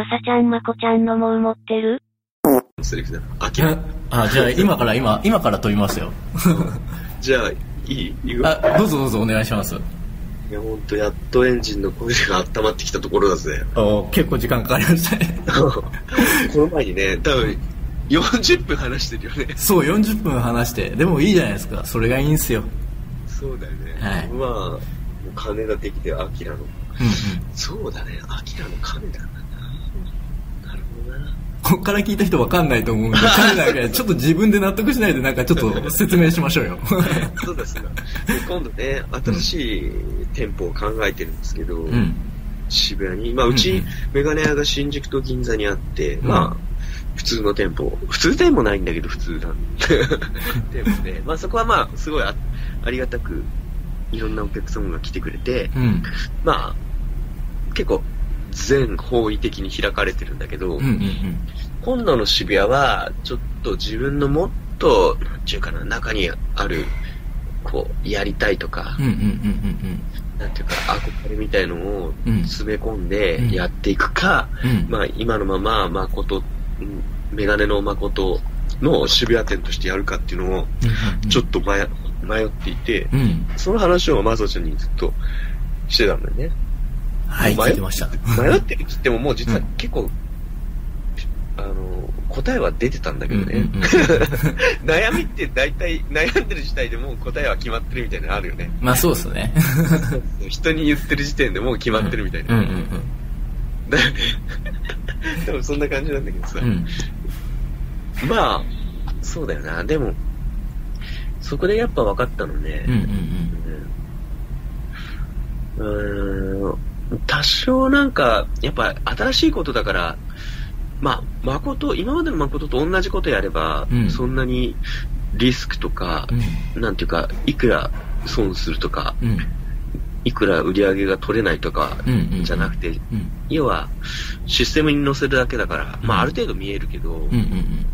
まさちゃんまこちゃんのもう持ってる？セリフだ。あきら。あ、じゃあ今から今、今から飛びますよ。じゃあ、いい？あ、どうぞどうぞお願いします。いや、ほんと、やっとエンジンの声が温まってきたところだぜ。お結構時間かかりましたね。この前にね、多分、40分話してるよね。そう、40分話して。でもいいじゃないですか。それがいいんすよ。そうだよね。はいまあ、金ができて、アキラの。うんうん。そうだね、アキラの金だな。こっから聞いた人わかんないと思うんで、わかんないから、ちょっと自分で納得しないで、なんかちょっと説明しましょうよ。そうですね。で今度ね、新しい店舗を考えてるんですけど、うん。渋谷に、まあ、うちうんうん、メガネ屋が新宿と銀座にあって、んまあ、普通の店舗、普通でもないんだけど普通なん 店舗で、まあそこはまあ、すごいあありがたく、いろんなお客様が来てくれて、うん。まあ、結構、全方位的に開かれてるんだけど、うんうんうん。今度の渋谷は、ちょっと自分のもっと、なんていうかな、中にある、こう、やりたいとか、うんうんうんうんなんていうか、憧れみたいのをうん詰め込んでうんやっていくか、うん。うん。まあ今のまま、誠、うんメガネの誠の渋谷店としてやるかっていうのを、ちょっと迷迷っていて、うん。うん。その話をマサちゃんにずっとしてたんだよね。はい、迷聞いてました。迷ってるって言ってももう実はうん結構、あの、答えは出てたんだけどね。うんうんうん 悩みって大体悩んでる時点でもう答えは決まってるみたいなのあるよね。まあそうっすね。人に言ってる時点でもう決まってるみたいな。うんうんだよね。多分そんな感じなんだけどさ。うん。うん。まあ、そうだよな。でも、そこでやっぱ分かったのねうん。うんうーん、多少なんか、やっぱ新しいことだから、まあ、誠、今までの誠と同じことやれば、うんそんなにリスクとか、うん。なんていうか、いくら損するとか、うん。いいくら売り上げが取れないとか、うんうんうんじゃなくて、うん。要は、システムに載せるだけだから、まあ、ある程度見えるけど、うんうんうん。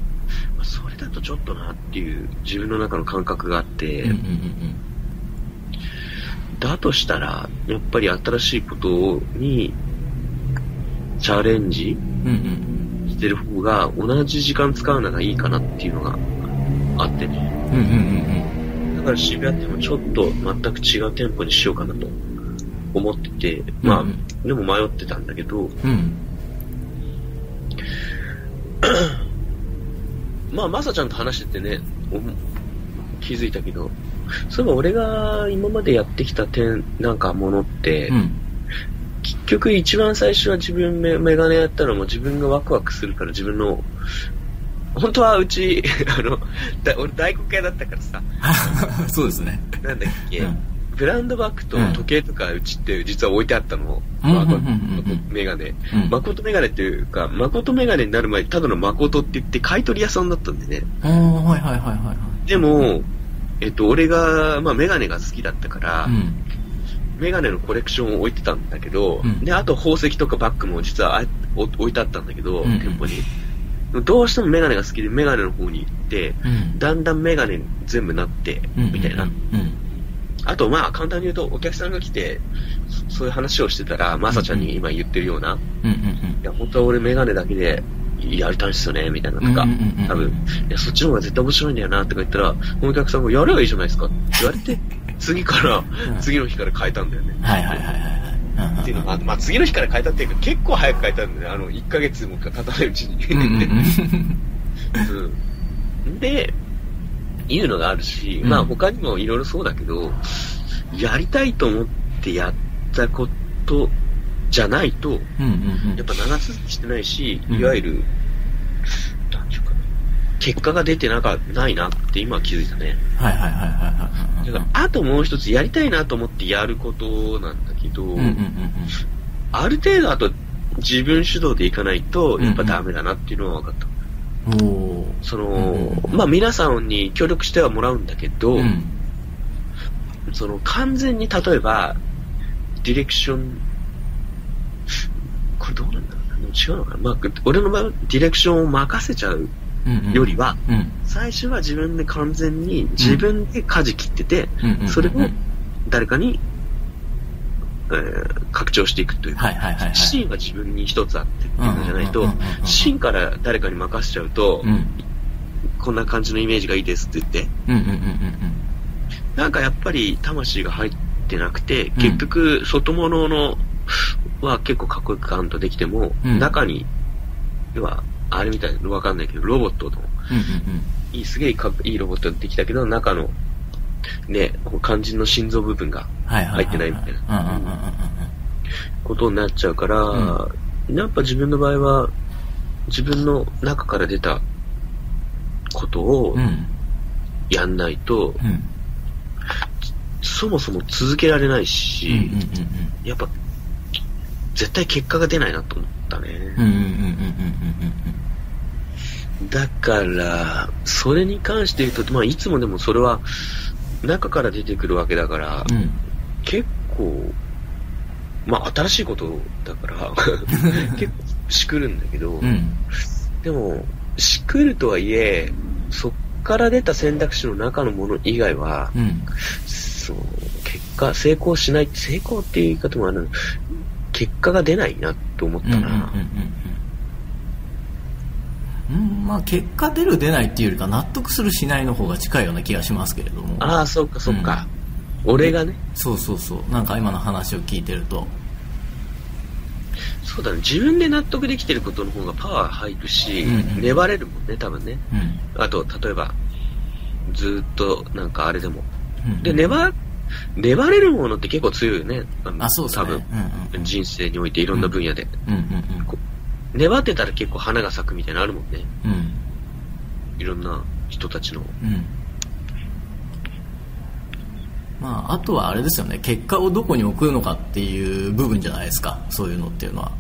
まあそれだとちょっとなっていう自分の中の感覚があって、うんうんうんだとしたら、やっぱり新しいことにチャレンジしてる方が同じ時間使うのがいいかなっていうのがあってね。うん。うんうんうんだから渋谷店もちょっと全く違う店舗にしようかなと思ってて、まあ、うんでも迷ってたんだけど。まあ、まさちゃんと話しててね、お気づいたけど、そういえば俺が今までやってきた点、なんかものって、うん。結局一番最初は自分メメガネやったのも自分がワクワクするから自分の、本当はうち、あの、だ俺大黒屋だったからさ、そうですね。なんだっけ、うんブランドバッグと時計とかうちって実は置いてあったの。うんメガネ。うん。誠メガネっていうか、誠メガネになる前にただの誠って言って買い取り屋さんだったんでね。おー、はいはいはいはいはい。でも、えっと、俺が、まあメガネが好きだったから、うん。メガネのコレクションを置いてたんだけど、うんで、あと宝石とかバッグも実はあお置いてあったんだけど、うん店舗に。どうしてもメガネが好きでメガネの方に行って、うん。だんだんメガネに全部なって、うん。みたいな。うん。あと、まあ、簡単に言うと、お客さんが来て、そそういう話をしてたら、まさちゃんに今言ってるような。いや、本当は俺メガネだけでやりたいんですよね、みたいなとか多分、いや、そっちの方が絶対面白いんだよな、とか言ったら、お客さんがやればいいじゃないですかって言われて、次から、うん次の日から変えたんだよね。はいはいはいはいはい。っていうのが、まあ、次の日から変えたっていうか、結構早く変えたんだよね。あの、1ヶ月も経たないうちに。うん で、いうのがあるし、うんまあ他にもいろいろそうだけど、やりたいと思ってやったことじゃないと、やっぱ長続きしてないし、うんいわゆる、なんていうかな、結果が出てなかないなって今は気づいたね。はいはいはいはいはいだから、あともう一つやりたいなと思ってやることなんだけど、ある程度あと自分主導でいかないと、やっぱダメだなっていうのは分かった。その、まあ皆さんに協力してはもらうんだけど、うん。その完全に例えば、ディレクション、これどうなんだろうな。でも違うのかな。まあ、俺の場合はディレクションを任せちゃううんうん。よりは、うん。最初は自分で完全に自分で舵切ってて、うんうんうんそれを誰かにえー拡張していくというか、はいはいはいはい。芯は自分に一つあってっていうのじゃないとうんうんうんうん。うん、芯から誰かに任せちゃうと、うん。こんな感じのイメージがいいですって言って、うんうんうんうんなんかやっぱり魂が入ってなくて、ん結局外物のは結構かっこよくカウントできても、うん中に、要は、あれみたいなのわかんないけど、ロボットの、うん。うんいい、すげえかいいロボットができたけど、中の、ね、肝心の心臓部分がはいはいはい。入ってないみたいなうんうんうんうんことになっちゃうから、うやっぱ自分の場合は、自分の中から出たことをうん。うん。やんないと、うん。そもそも続けられないし、うんうんうんやっぱ、絶対結果が出ないなと思ったね。だから、それに関して言うと、まあ、いつもでもそれは、中から出てくるわけだから、うん。うん。結構、まあ、新しいことだから、結構しくるんだけど、うん。でも、しくるとはいえ、そっから出た選択肢の中のもの以外は、うん。そう、結果、成功しない、成功っていう言い方もある結果が出ないなと思ったな。うんうんうん。うんうん、まあ結果出る出ないっていうよりか納得するしないの方が近いような気がしますけれども。ああ、そっかそっか。俺がね、そうそうそう。なんか今の話を聞いてると。そうだね、自分で納得できてることの方がパワー入るし、うんうん。粘れるもんね、多分ね。うん。あと、例えば、ずーっと、なんかあれでも。うん。で、粘、粘れるものって結構強いよね。あそうですね。多分、うんうん人生においていろんな分野で。うんうんこ粘ってたら結構花が咲くみたいなのあるもんね。うん。うんいろんな人たちの。うん。まああとはあれですよね。結果をどこに置くのかっていう部分じゃないですか。そういうのっていうのは。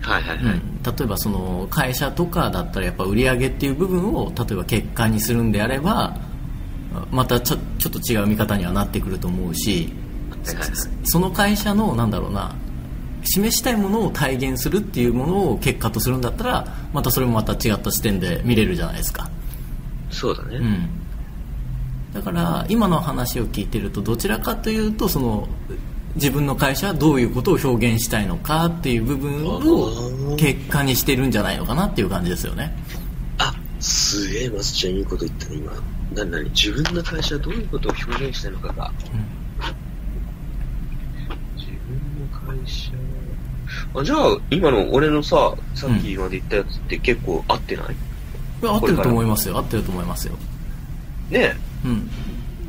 はいはいはい。うん、例えばその会社とかだったらやっぱ売り上げっていう部分を例えば結果にするんであればまたちょちょっと違う見方にはなってくると思うしその会社のなんだろうな示したいものを体現するっていうものを結果とするんだったらまたそれもまた違った視点で見れるじゃないですか、そうだね。うん、だから今の話を聞いてるとどちらかというとその自分の会社はどういうことを表現したいのかっていう部分を結果にしてるんじゃないのかなっていう感じですよね。あ、すげえ、マスちゃんいいこと言ったね、今。なになに？自分の会社はどういうことを表現したいのかが。自分の会社。あ、じゃあ、今の俺のさ、さっきまで言ったやつって結構合ってない、いや合ってると思いますよ。合ってると思いますよ。ねうん。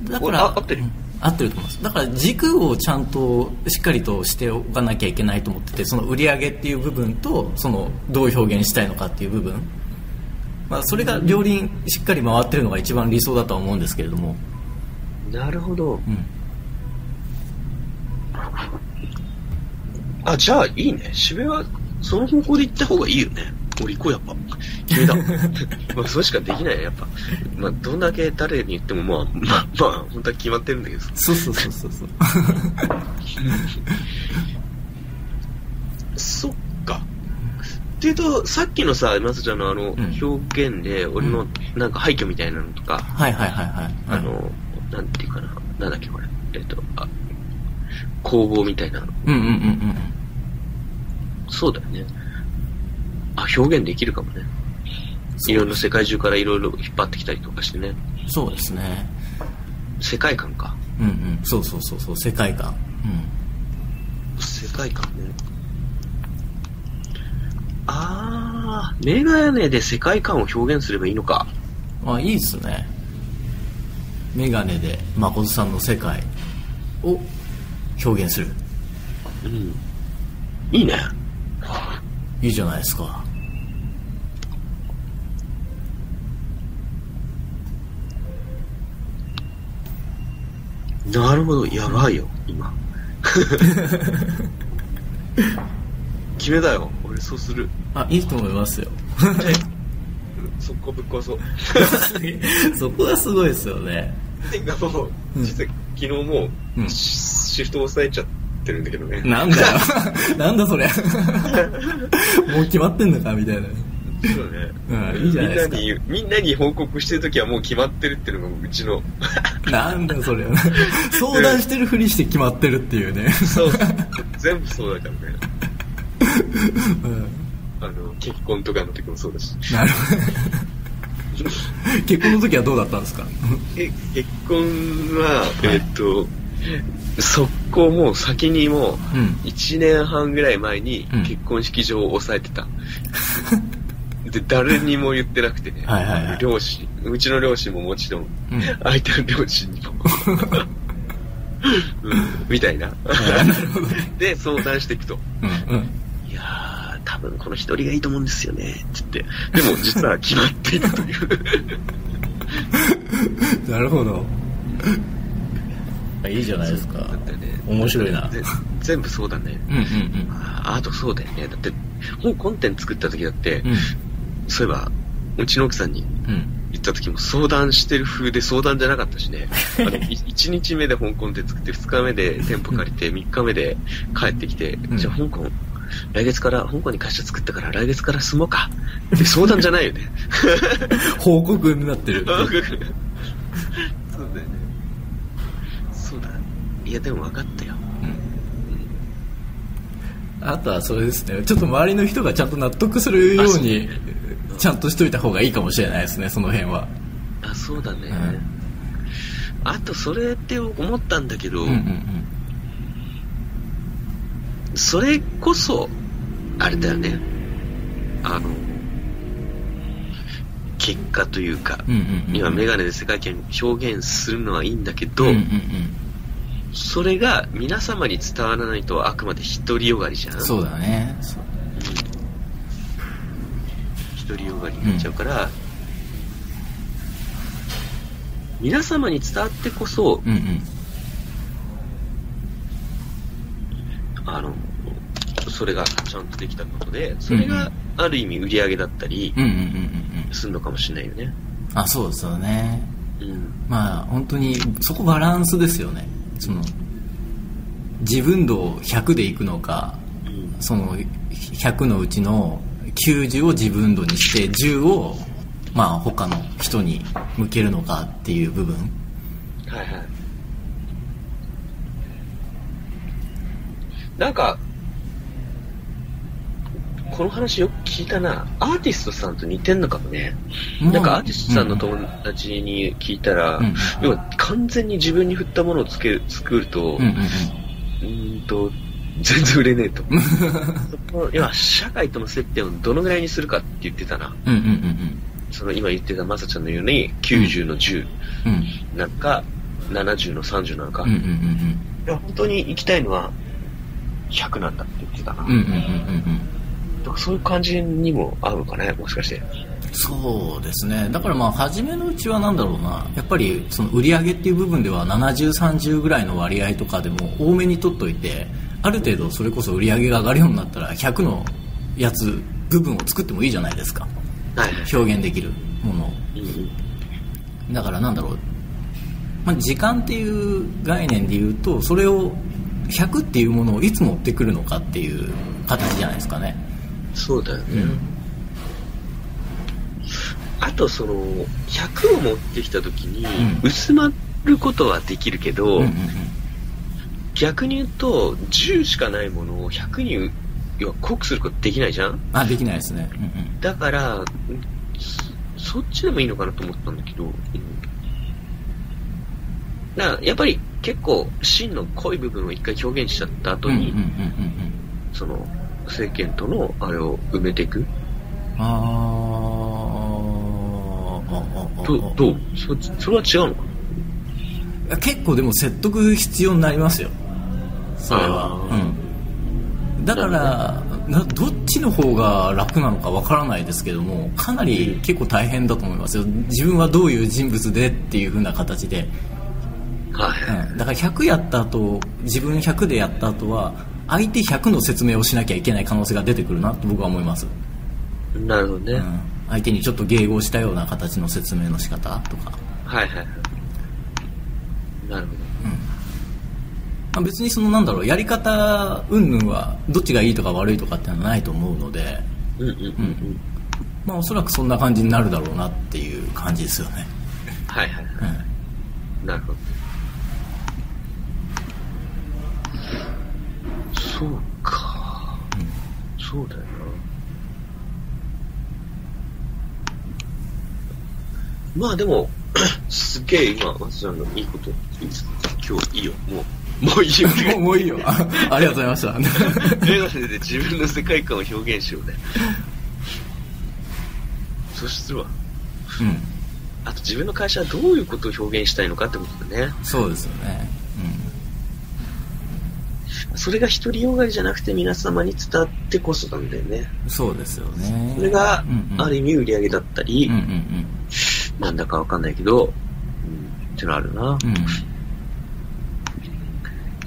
だかおらあ合ってる？うん。合ってると思います。だから軸をちゃんとしっかりとしておかなきゃいけないと思っててその売り上げっていう部分とそのどう表現したいのかっていう部分まあ、それが両輪しっかり回ってるのが一番理想だとは思うんですけれども、え。なるほど。うん、あ、じゃあいいね。渋谷はその方向で行った方がいいよね。俺行こう、やっぱ。決めた。まあ、それしかできないよ、やっぱ。まあ、どんだけ誰に言っても、まあ、まあ、まあ、本当は決まってるんだけどさ。そうそうそうそうそう そ。っていうと、さっきのさ、まさちゃんのあの、ん表現で、俺のなんか廃墟みたいなのとか、はいはいはいはいあの、なんていうかな、なんだっけこれ。えっと、あ、工房みたいな。うんうんうんうんそうだよね。あ、表現できるかもね。いろんな世界中からいろいろ引っ張ってきたりとかしてね。そうですね世界観か。うんうんそうそうそうそう世界観世界観ね。あー、メガネで世界観を表現すればいいのか。うんあいいっすねメガネで誠さんの世界を表現するうん。いいね。いいじゃないですかなるほど、やばいよ、今。決めたよ。俺そうする。あいいと思いますよ。速攻ぶっ壊そう。そこがすごいですよね。てかもう、うん。実は昨日もう、うん。シシフト押さえちゃってるんだけどね。なんだよ。なんだそれもう決まってんのかみたいなそうね。うんいいじゃないですか。みんなに、みんなに報告してるときはもう決まってるっていうのがうちの、なんだそれ相談してるふりして決まってるっていうね、そう、全部そうだからね。うん、あの、結婚とかの時もそうだし。なるほど 結婚の時はどうだったんですか？え結婚は、えっと、速攻もう先にもう、うん1年半ぐらい前にうん結婚式場を押さえてた。で、誰にも言ってなくてね。はいはいはい両親、うちの両親ももちろん、うん相手の両親にも。うん、みたいな。で、相談していくと。うんうんいやー、多分この一人がいいと思うんですよね、つって。でも実は決まっているという。なるほどいいじゃないですかだってね、面白いなぜ全部そうだね。うんうんああとそうだよね。だって、本コンテンツ作った時だって、うんそういえば、うちの奥さんにうん言った時も相談してる風で相談じゃなかったしね。あの、1日目で香港で作って、2日目で店舗借りて、3日目で帰ってきて、んじゃあ香港、来月から、香港に会社作ったから来月から住もうか。って相談じゃないよね。報告になってるそうだよね。そうだ。いや、でも分かったよ。あとはそれですねちょっと周りの人がちゃんと納得するようにちゃんとしといた方がいいかもしれないですねその辺はあ、そうだね。んあと、それって思ったんだけど、うんうんそれこそ、あれだよね。あの、結果というか、うんうんうんうん。今メガネで世界観表現するのはいいんだけど、うんうんうん。それが皆様に伝わらないとあくまで独りよがりじゃん。そうだね。独りよがりになっちゃうから、皆様に伝わってこそ、うんうんあの、それがちゃんとできたことで、それがある意味売り上げだったりするのかもしれないよね。あそうですよねうん。まあ本当にそこバランスですよねその自分度100でいくのかうんその100のうちの90を自分度にして10をまあ他の人に向けるのかっていう部分はいはい。なんか、この話よく聞いたな。アーティストさんと似てんのかもね。うんなんかアーティストさんの友達に聞いたら、うん要は完全に自分に振ったものをつける作ると、うんうんうーんと、全然売れねえと。要は社会との接点をどのぐらいにするかって言ってたな。うんうんうんうんその今言ってたまさちゃんのように90の10うんなんか、70の30なのか。うんうんうんいや、本当に行きたいのは100なんだって言ってたな。うんうんうんうんうん。だからそういう感じにも合うのかね、もしかして。そうですね。だからまあ初めのうちはなんだろうな。やっぱりその売り上げっていう部分では7030ぐらいの割合とかでも多めに取っといてある程度それこそ売り上げが上がるようになったら100のやつ部分を作ってもいいじゃないですか。はいはい。表現できるものを。だからなんだろう、まあ、時間っていう概念で言うとそれを100っていうものをいつ持ってくるのかっていう形じゃないですかね。そうだよね。うん。あと、その、100を持ってきた時にうん、薄まることはできるけど、うんうんうん。逆に言うと、10しかないものを100に、要は濃くすることできないじゃん？あできないですね。うんうん。だから、そっちでもいいのかなと思ったんだけど、うん。だからやっぱり結構真の濃い部分を一回表現しちゃった後に、その世間とのあれを埋めていく。あー。あどどう？そそれは違うのかあ結構でも説得必要になりますよ。それは。うん。だからなどっちの方が楽なのかわからないですけどもかなり結構大変だと思いますよ。自分はどういう人物でっていう風な形で、なはい。はい、うん、だから100やった後自分100でやった後は相手100の説明をしなきゃいけない可能性が出てくるなと僕は思います、なるほどね、うん、相手にちょっと迎合したような形の説明の仕方とか。はいはいはい。なるほまあ別にそのなんだろうやり方云々はどっちがいいとか悪いとかってのはないと思うので、どうんうんうん。うん。まあおそらくそんな感じになるだろうなっていう感じですよね、はいはい。うん。なるほど。そうか。そうだよな。まあでも、すっげえ今、松ちゃんのいいこと、今日いいよ。もう、もういいよ。も うもういいよあありがとうございましたメガネで自分の世界観を表現しようね。そしては、うんあと自分の会社はどういうことを表現したいのかってことだね。そうですよねそれが独りよがりじゃなくて皆様に伝わってこそなんだよね。うんそうですよねそれがうんう、んある意味売り上げだったり、うんうんなんだかわかんないけど、うん、ってのあるな。うんうん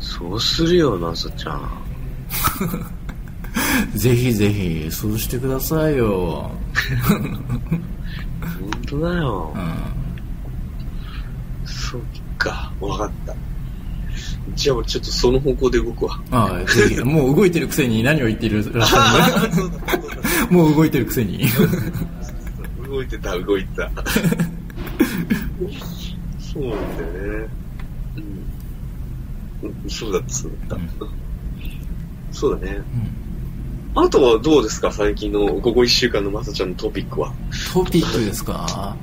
そうするよ、なさちゃん。ぜひぜひそうしてくださいよ、本当だよう。ん、そっか、わかった。じゃあ俺ちょっとその方向で動くわ。ああぜひもう動いてるくせに何を言っているらっしゃる もう動いてるくせに動いてた、動いてた。そうなんだよね。うん。うんそうだった、そうだった。そうだね。あとはどうですか？最近の、ここ一週間のまさちゃんのトピックは。トピックですか？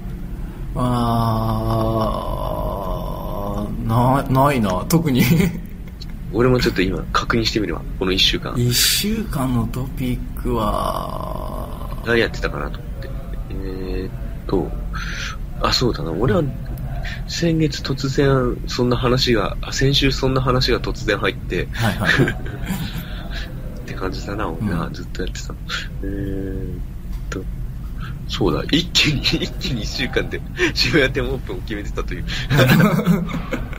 あーなないな特に俺もちょっと今確認してみるわ。この一週間。1週間のトピックは何やってたかなと思って。えーっと、あ、そうだな。俺は、先月突然、そんな話が、あ先週そんな話が突然入って、はいはいはいって感じだな、俺な、うんずっとやってた。えーっと、そうだ、一気に、一気に一週間で渋谷店オープンを決めてたという。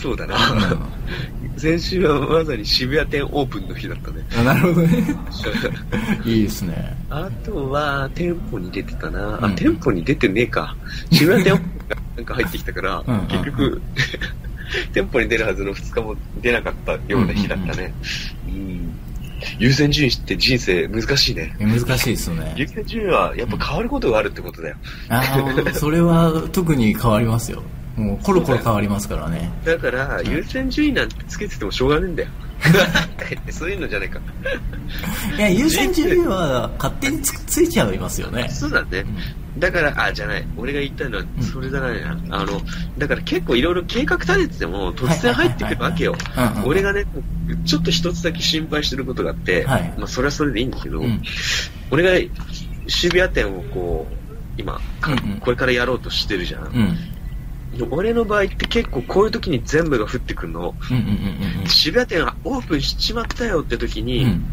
そうだな。先週はまさに渋谷店オープンの日だったね。あなるほどね いいですねあとは、店舗に出てたな。あ、うん店舗に出てねえか。渋谷店舗がなんか入ってきたから、うんうんうん結局、店舗に出るはずの2日も出なかったような日だったね。うん優先順位って人生難しいね。難しいですよね優先順位はやっぱ変わることがあるってことだよ。ああそれは特に変わりますよもうコロコロ変わりますからねだから、優先順位なんてつけててもしょうがねえんだよ。そういうのじゃないか。いや優先順位は勝手につついちゃいますよねそうだね。だから、あ、じゃない。俺が言いたいのは、それじゃないな。あの、だから結構いろいろ計画立ててても、突然入ってくるわけよ。俺がね、ちょっと一つだけ心配してることがあって、はいまあそれはそれでいいんだけど、うん俺が渋谷店をこう、今、かうんうんこれからやろうとしてるじゃん。うん俺の場合って結構こういう時に全部が降ってくるの。うんうんうん渋谷店がオープンしちまったよって時に、うん。うん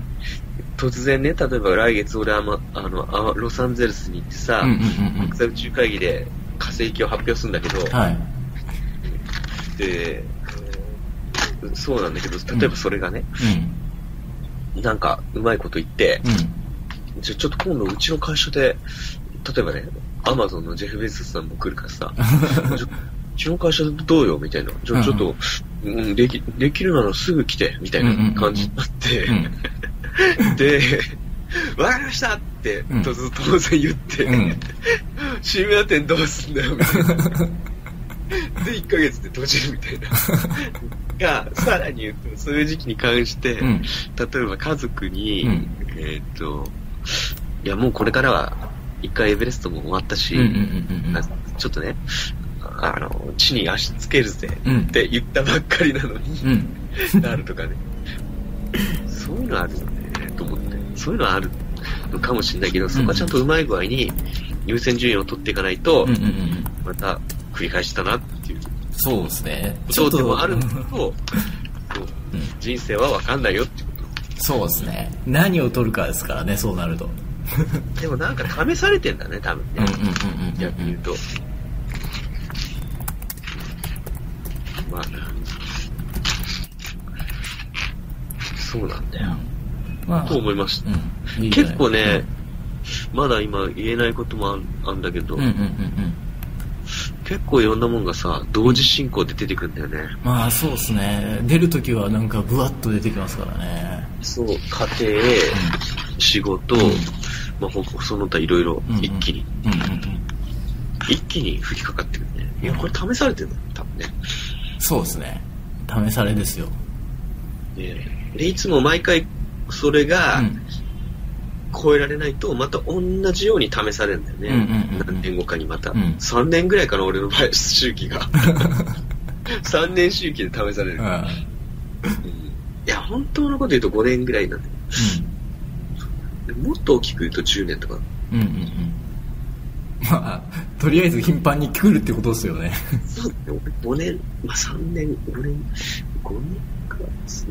突然ね、例えば来月俺は、ま、あの、あロサンゼルスに行ってさ、うんうんうんうん。国際宇宙会議で火星機を発表するんだけど、はい。で、そうなんだけど、例えばそれがね、なんかうまいこと言って、うん。うんじゃちょっと今度うちの会社で、例えばね、アマゾンのジェフ・ベゾスさんも来るからさ、ちょうちの会社でどうよみたいな。じゃあちょっと、うん、でき、できるならすぐ来て、みたいな感じになって、うん。で、わかりましたって、うん。と当然言って、うん渋谷店どうすんだよ、みたいな。で、1ヶ月で閉じるみたいな。が、さらに言うと、そういう時期に関して、うん。例えば家族に、うん。えーっと、いや、もうこれからは、一回エベレストも終わったし、ちょっとね、あの、地に足つけるぜうん。って言ったばっかりなのに、うん。なるとかね。そういうのあるよね、と思って。そういうのあるのかもしれないけど、そこはちゃんとうまい具合に優先順位を取っていかないと、また繰り返したなっていう。そうですね。そうでもあるのと、人生はわかんないよってこそうですね。何を取るかですからねそうなるとと。でもなんか試されてんだね、多分ね。うんうんうんうんうん逆に言うと。まあ、そうなんだよ。まあ。と思いました。うん。いい結構ね、まだ今言えないこともあるんだけど、うんうんうんうん。結構いろんなもんがさ、同時進行で出てくるんだよね。まあそうですね。出るときはなんかブワッと出てきますからね。そう、家庭、仕事、まあ、ほその他いろいろうんうん一気に、うんうんうん。一気に降りかかってくるね。いや、これ試されてるんだよ、多分ね。そうですね。試されですよ。で、でいつも毎回、それがうん。超えられないと、また同じように試されるんだよね。うんうんうんうん何年後かにまた。うん3年ぐらいかな、俺の場合、周期が。3年周期で試される。うん。うんいや、本当のこと言うと5年ぐらいなんだよ。でもっと大きく言うと10年とか。うん。うんうんうん。まあ、とりあえず頻繁に来るってことですよね。そうだね、俺5年、まあ3年、5年、5年か、5年。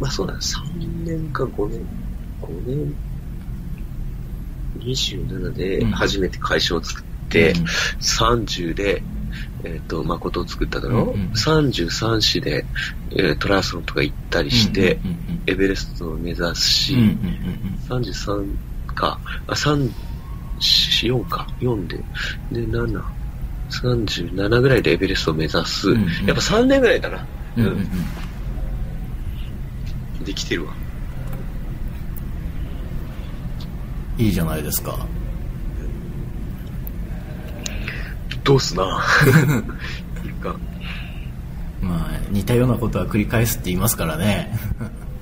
まあそうだ、3年か5年、5年、27で初めて会社を作って、うん30で、えっ、と、誠を作っただろ、うんうん33市で、えートライアスロンとか行ったりして、うんうんエベレストを目指し、うんうん。うんうん33か、あ、3、4か、4で、で、7、37ぐらいでエベレストを目指す。うんうんやっぱ3年ぐらいだな。うん。うんうんうん。できてるわ。いいじゃないですか。どうすな。いいか。まあ、似たようなことは繰り返すって言いますからね。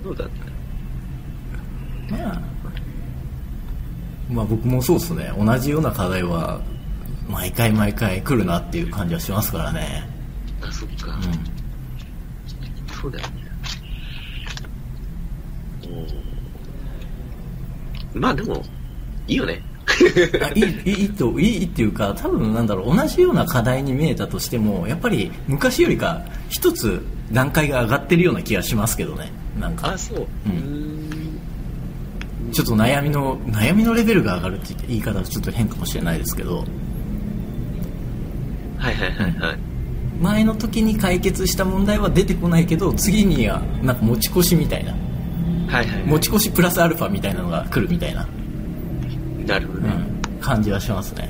どうだったまあ、まあ僕もそうですね。同じような課題は、毎回毎回来るなっていう感じはしますからね。あ、そっか。うそうだよね。うん。まあでも、いいよね。いい、いいと、いいっていうか、多分なんだろう、同じような課題に見えたとしても、やっぱり昔よりか一つ段階が上がってるような気がしますけどね。なんかあ、、そう。うんん。ちょっと悩みの、悩みのレベルが上がるって言い方はちょっと変かもしれないですけど、はいはいはいはい。前の時に解決した問題は出てこないけど次にはなんか持ち越しみたいなはいはい。持ち越しプラスアルファみたいなのが来るみたいな、なるほどね。うん、感じはしますね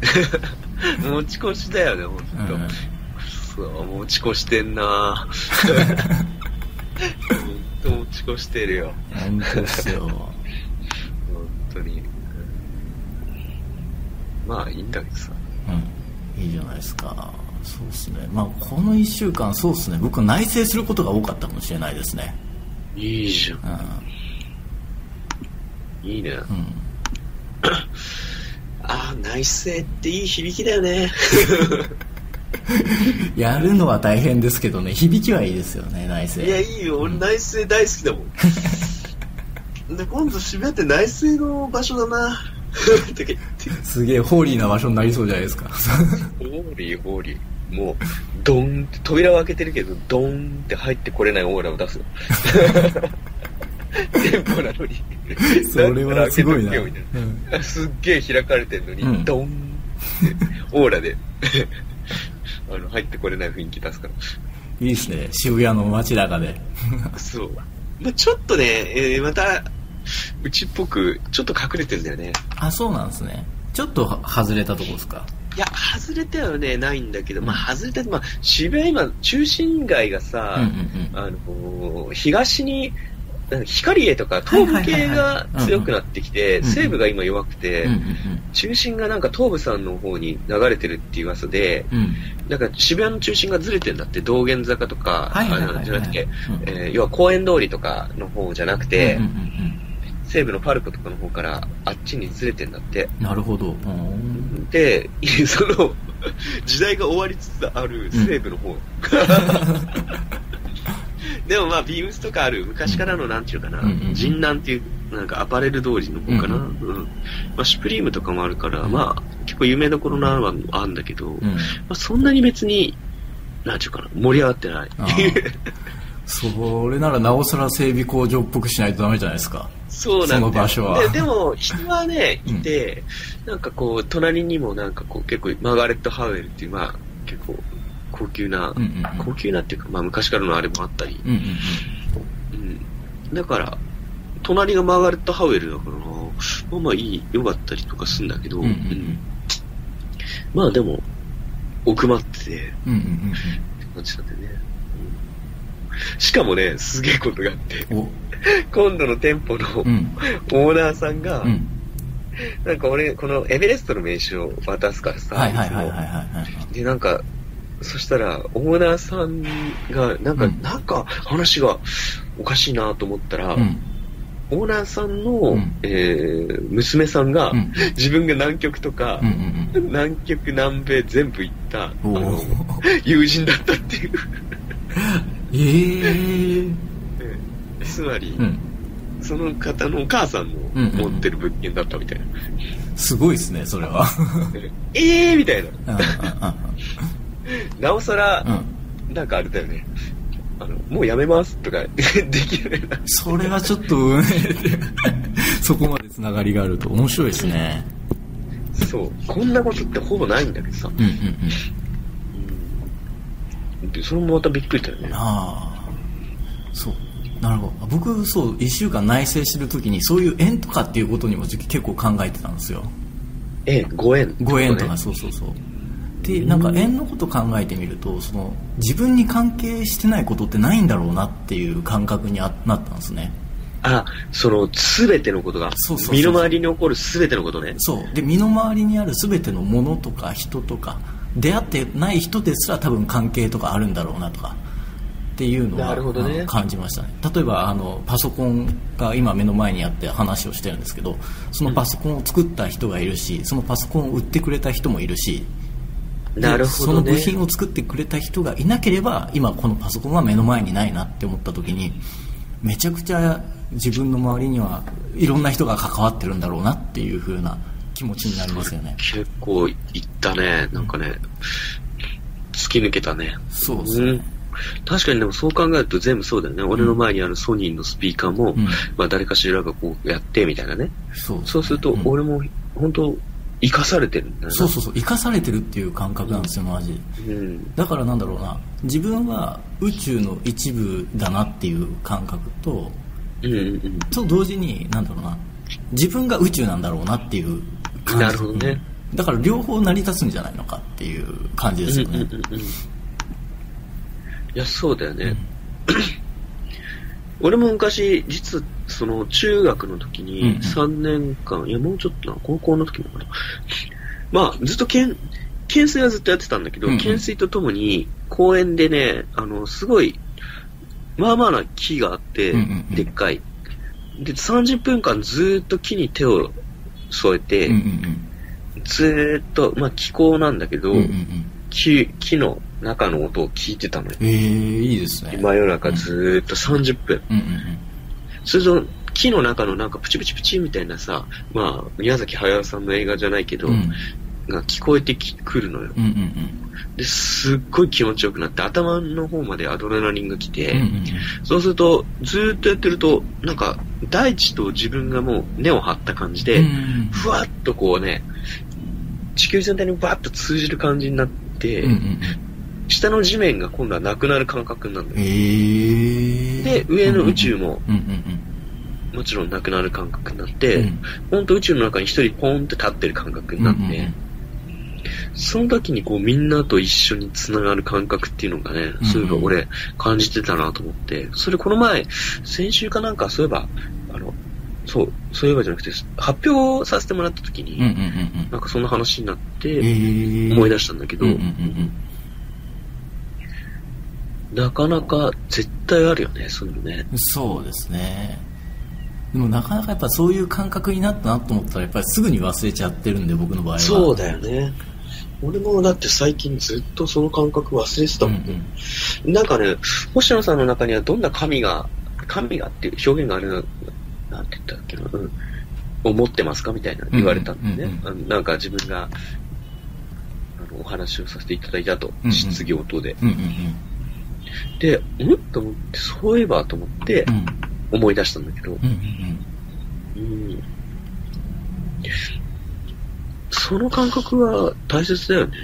持ち越しだよね、ほんと。うんそう、持ち越してんな ほんと持ち越してるよ。本当ですよ本当に。うんまあ、いいんだけどさ。うんいいじゃないですかそうですねまあこの1週間そうですね僕は内省することが多かったかもしれないですねいいじゃん。ういいね。ん、うん、ああ、内政っていい響きだよね。やるのは大変ですけどね響きはいいですよね内省いや、いいよ。俺、内政大好きだもん。で、今度渋谷って内政の場所だな。すげえホーリーな場所になりそうじゃないですかホーリー、ホーリー。もう、ドンって、扉を開けてるけど、ドンって入ってこれないオーラを出すよ。店舗なのに。それはすごいな。うんな。すっげえ開かれてるのに、うん。ドンって、オーラで、あの、入ってこれない雰囲気出すから。いいですね。渋谷の街中で。そう。まあ、ちょっとね、えーまた、うちっぽく、ちょっと隠れてんだよね。あそうなんですね。ちょっとは外れたとこですか？いや、外れてはね、ないんだけど、まあ、外れて、まあ、渋谷今、中心街がさ、うんうんうん。あのー東に、光栄とか東部系が強くなってきて、西部が今弱くて、中心がなんか東部さんの方に流れてるっていう噂で、なんか渋谷の中心がずれてんだって、道玄坂とか、あのじゃなくて、うん。えー要は公園通りとかの方じゃなくて、西部のパルコとかの方からあっちにずれてんだって。うんなるほど。うん。で、その、時代が終わりつつある西部の方。でもまあ、ビームスとかある昔からのなんていうかな、うんうんうん。人南っていう、なんかアパレル通りの方かな。ううん。ん。まあ、シュプリームとかもあるから、まあ、結構有名どころのはあるんだけど、まうん。あ、そんなに別に、なんていうかな、盛り上がってない。それならなおさら整備工場っぽくしないとダメじゃないですか。そうなんだよ。その場所は。ででも、人はね、いて、なんかこう、隣にもなんかこう、結構、マーガレット・ハウエルっていう、まあ、結構、高級な、うんうんうん。高級なっていうか、まあ、昔からのあれもあったり、うんうんうん。だから、隣がマーガレット・ハウエルだからな、まあまあいい、良かったりとかするんだけど、うんうんうん。まあでも、奥まってて、うんうんうんうん。感じなんでね。うん。しかもね、すげえことがあって、お。今度の店舗のうん。オーナーさんが、うん。なんか俺、このエベレストの名刺を渡すからさ、はいはいはいはいいつもはいはい。で、なんか、そしたら、オーナーさんが、なんか、うん。なんか話がおかしいなと思ったら、うん。オーナーさんの、うん。えー娘さんが、うん。自分が南極とか、うんうんうん南極、南米全部行った、あおのー、友人だったっていう。え えつまり、うん。その方のお母さんうんうんうん。の持ってる物件だったみたいな。すごいですねそれは。えーみたいな。うん なおさら、うんうんなんかあれだよね。あの、もうやめますとか できるな。それはちょっとうん そこまでつながりがあると面白いですねそう。こんなことってほぼないんだけどさ。うんうんうんうん。で、それもまたびっくりだよね。ああそうなるほど僕そう1週間内省してる時にそういう縁とかっていうことにも結構考えてたんですよええ、ご縁、ご縁とかね。そうそうそうでなんか縁のこと考えてみるとその自分に関係してないことってないんだろうなっていう感覚にあなったんですね。あ、その、すべてのことが、身の回りに起こるすべてのことね。そう。で身の回りにある全てのものとか人とか出会ってない人ですら多分関係とかあるんだろうなとかっていうのはね。感じましたね。例えばあのパソコンが今目の前にあって話をしてるんですけどそのパソコンを作った人がいるしそのパソコンを売ってくれた人もいるしでなるほそのどね。部品を作ってくれた人がいなければ今このパソコンは目の前にないなって思った時にめちゃくちゃ自分の周りにはいろんな人が関わってるんだろうなっていう風な気持ちになりますよね結構いったね。なんかね、突き抜けたね。そうですねうん。確かにでもそう考えると全部そうだよね。俺の前にあるソニーのスピーカーも、うんまあ誰かしらがこうやってみたいなね。そうそうするとん俺も本当生かされてるんだ。そうそうそう生かされてるっていう感覚なんですよマジうん。だからなんだろうな自分は宇宙の一部だなっていう感覚とうんうんうん。と同時になんだろうな自分が宇宙なんだろうなっていう感じなるほどねうんだから両方成り立つんじゃないのかっていう感じですよね、うんうんうんうん。いや、そうだよね。俺も昔、実は、その、中学の時うんうん。に3年間、いや、もうちょっとな、高校の時もかな。まあ、ずっと懸、懸垂はずっとやってたんだけど、うんうん。懸垂とともに、公園でね、あの、すごい、まあまあな木があって、うんうんうん。でっかい。で、30分間ずーっと木に手を添えて、うんうんずーっと、まあ気候なんだけど、うんうんうんうん。木木の中の音を聞いてたのよ。えー、いいですね。真夜中ずーっと30分。うんうんそれと、木の中のなんかプチプチプチみたいなさ、まあ、宮崎駿さんの映画じゃないけど、うん。うんが聞こえてきくるのよ。うんうんで、すっごい気持ちよくなって、頭の方までアドレナリンが来て、うんうんうん。そうすると、ずーっとやってると、なんか、大地と自分がもう根を張った感じで、うんうん。ふわっとこうね、地球全体にバッと通じる感じになって、うんうんうん下の地面が今度はなくなる感覚になるえー、で、上の宇宙ももちろんなくなる感覚になっうんて、うん。ほんと宇宙の中に一人ポンって立ってる感覚になって、うんうんうん。その時にこうみんなと一緒に繋がる感覚っていうのがね、うんそういえば俺感じてたなと思って、それこの前、先週かなんかそういえば、あの、そう、そういえばじゃなくて、発表させてもらった時に、なんかそんな話になって、えー。思い出したんだけど、なかなか絶対あるよね、そういうのね。うんそうですねでもなかなかやっぱそういう感覚になったなと思ったらやっぱりすぐに忘れちゃってるんで僕の場合はそうだよね。俺もだって最近ずっとその感覚忘れてたうんもんね。なんかね、星野さんの中にはどんな神が、神がっていう表現があるな、なんて言ったっけな、うん。思ってますかみたいな言われたんだよね。うんなんか自分が、お話をさせていただいたとうんう、ん質疑応答で。うんうんで、ん？と思って、そういえばと思ってうん。うん思い出したんだけど、うんうんうん。その感覚は大切だよね。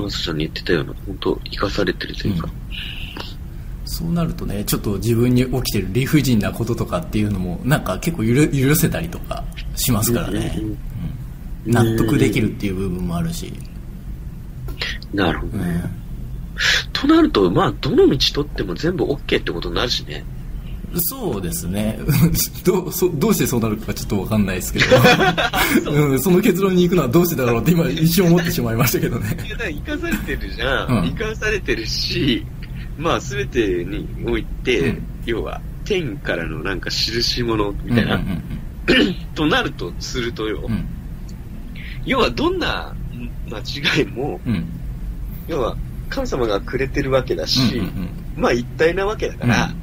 うん。ちゃんに言ってたような、本当生かされてるというか。そうなるとねちょっと自分に起きてる理不尽なこととかっていうのもなんか結構許許せたりとかしますからね、うんうんうん。納得できるっていう部分もあるし、なるほどね。うんとなると、まあ、どの道取っても全部 OK ってことになるしね。そうですね。どうそどうしてそうなるかちょっと分かんないですけど、う。ん、その結論に行くのはどうしてだろうって今一瞬思ってしまいましたけどね。いや、だ生かされてるじゃん。うん。生かされてるし、まあ、すべてにおいて、うん。要は、天からのなんか印物みたいな、うんうん となるとするとよ、うん。要はどんな間違いも、うんうん。要は神様がくれてるわけだし、うんうんまあ一体なわけだから、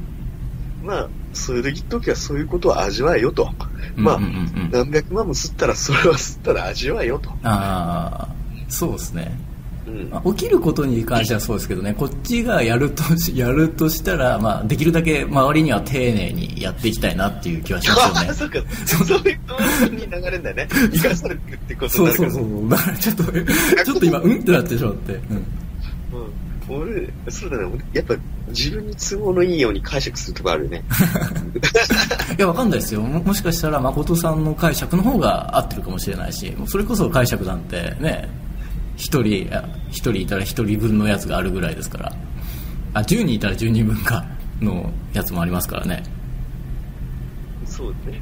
まあ、そういう時はそういうことを味わえよと。うんまあうんうん。うん何百万も吸ったらそれは吸ったら味わえよと。ああそうですね。うん。まあ起きることに関してはそうですけどねこっちがやるとし やるとしたら、まあ、できるだけ周りには丁寧にやっていきたいなっていう気はしますよね。そうか、そういうことに流れるんだよね。生かされてるってことそうになるから。そうそうだからちょっとちょっと今うんってなってしまって、うんうん、俺、そうだね、俺やっぱ自分に都合のいいように解釈するとこあるよね。いや、わかんないですよ。ももしかしたら、誠さんの解釈の方が合ってるかもしれないし、もうそれこそ解釈なんてね、一人、あ一人いたら一人分のやつがあるぐらいですから、あ、10人いたら10人分かのやつもありますからね。そうだね。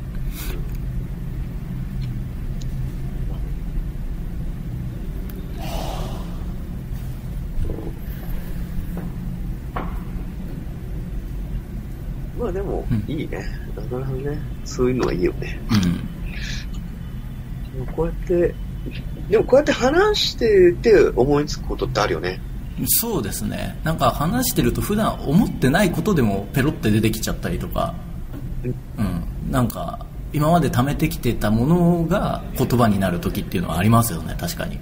まあでもうん、いいね。なかなかね、そういうのはいいよね。うん。こうやって、でもこうやって話してて思いつくことってあるよね。そうですね。なんか話してると普段思ってないことでもペロって出てきちゃったりとか、うん。なんか、今まで貯めてきてたものが言葉になる時っていうのはありますよね、確かに。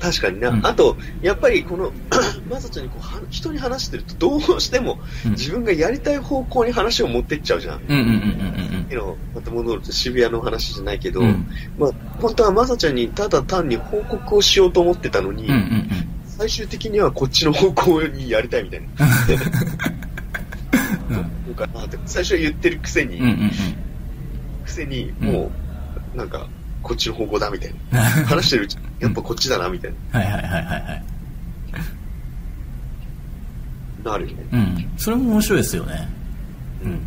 確かにな。うんあと、やっぱりこの、まさちゃんにこうは人に話してるとどうしてもうん自分がやりたい方向に話を持ってっちゃうじゃん。うんうんうんうん昨日また戻ると渋谷の話じゃないけど、うんまあ、本当はまさちゃんにただ単に報告をしようと思ってたのに、うん。うんうん最終的にはこっちの方向にやりたいみたいな。うん。かなって最初は言ってるくせに、うんうんうん。くせにもう、なんか、こっちの方向だみたいな。話してるうちに、やっぱこっちだなみたいはいはいはいはいはい。な、なるよね。うん。それも面白いですよね。うん。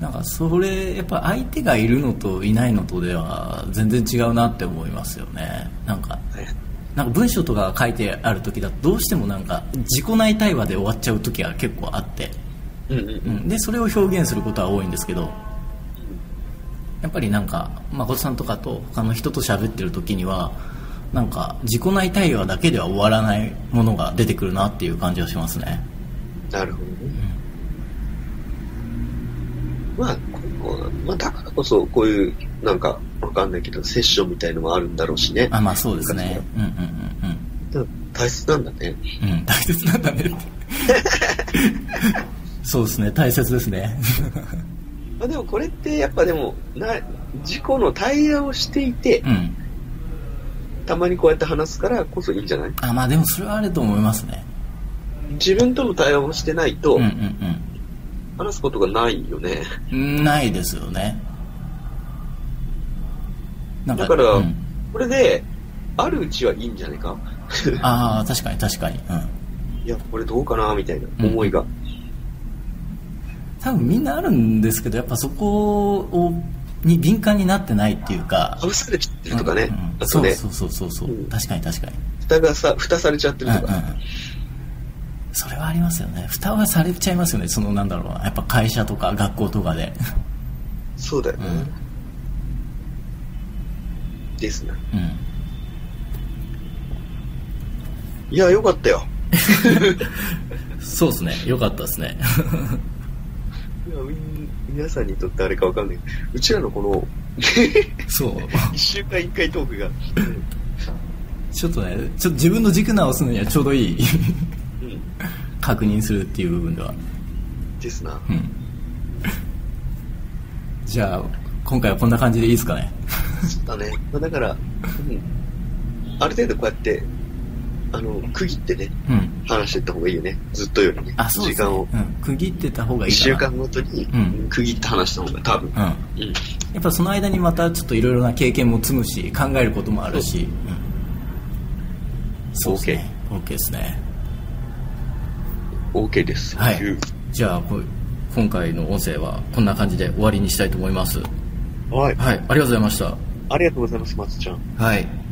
なんかそれ、やっぱ相手がいるのといないのとでは全然違うなって思いますよね。なんか、なんか文章とかが書いてある時だとどうしてもなんか自己内対話で終わっちゃう時が結構あって、うん。うん、でそれを表現することは多いんですけどやっぱりなんか誠さんとかと他の人と喋ってる時にはなんか自己内対話だけでは終わらないものが出てくるなっていう感じはしますね。なるほどね。まあ、ここまあ、だからこそ、こういう、なんか、わかんないけど、セッションみたいのもあるんだろうしね。あまあそうですね。うんうんだから大切なんだね。うん。うんうん大切なんだね そうですね。大切ですねまあ、でもこれって、やっぱでも、な、事故の対話をしていて、うん。たまにこうやって話すからこそいいんじゃない？あまあでもそれはあると思いますね。自分との対話をしてないとうん、うん話すことがないよね。うんないですよね。なんだからうん。これで、あるうちはいいんじゃないか？ああ確かに確かに。うん。いや、これどうかなみたいな思いが。多分みんなあるんですけどやっぱそこをに敏感になってないっていうか。かぶされちゃってるとかね。うん。うんあとね、そうそうそうそうそう、うん。確かに確かに。蓋がさ、蓋されちゃってるとか。うんうんうん。それはありますよね。蓋はされちゃいますよね。そのなんだろうな。やっぱ会社とか学校とかで。そうだよね。うん。ですね。うん。いや、よかったよ。そうですね。よかったですね 皆さんにとってあれかわかんない。けどうちらのこの、そう。一週間一回トークが、ちょっとねちょっと自分の軸直すのにはちょうどいい。確認するっていう部分では。ですな。うん。じゃあ今回はこんな感じでいいですかね。そうだね。まあ、だから、うん、ある程度こうやって、あの、区切ってね、うん。話していった方がいいよね。ずっとよりね。あそうね。時間を。うん、区切ってた方がいい一週間ごとにうん。区切って話した方が多分。うん。うん。やっぱその間にまたちょっといろいろな経験も積むし考えることもあるし、う。ん。そうですね。OK ですね。OK です。はい。じゃあこ今回の音声はこんな感じで終わりにしたいと思います。はい。はい。ありがとうございました。ありがとうございます、松ちゃん。はい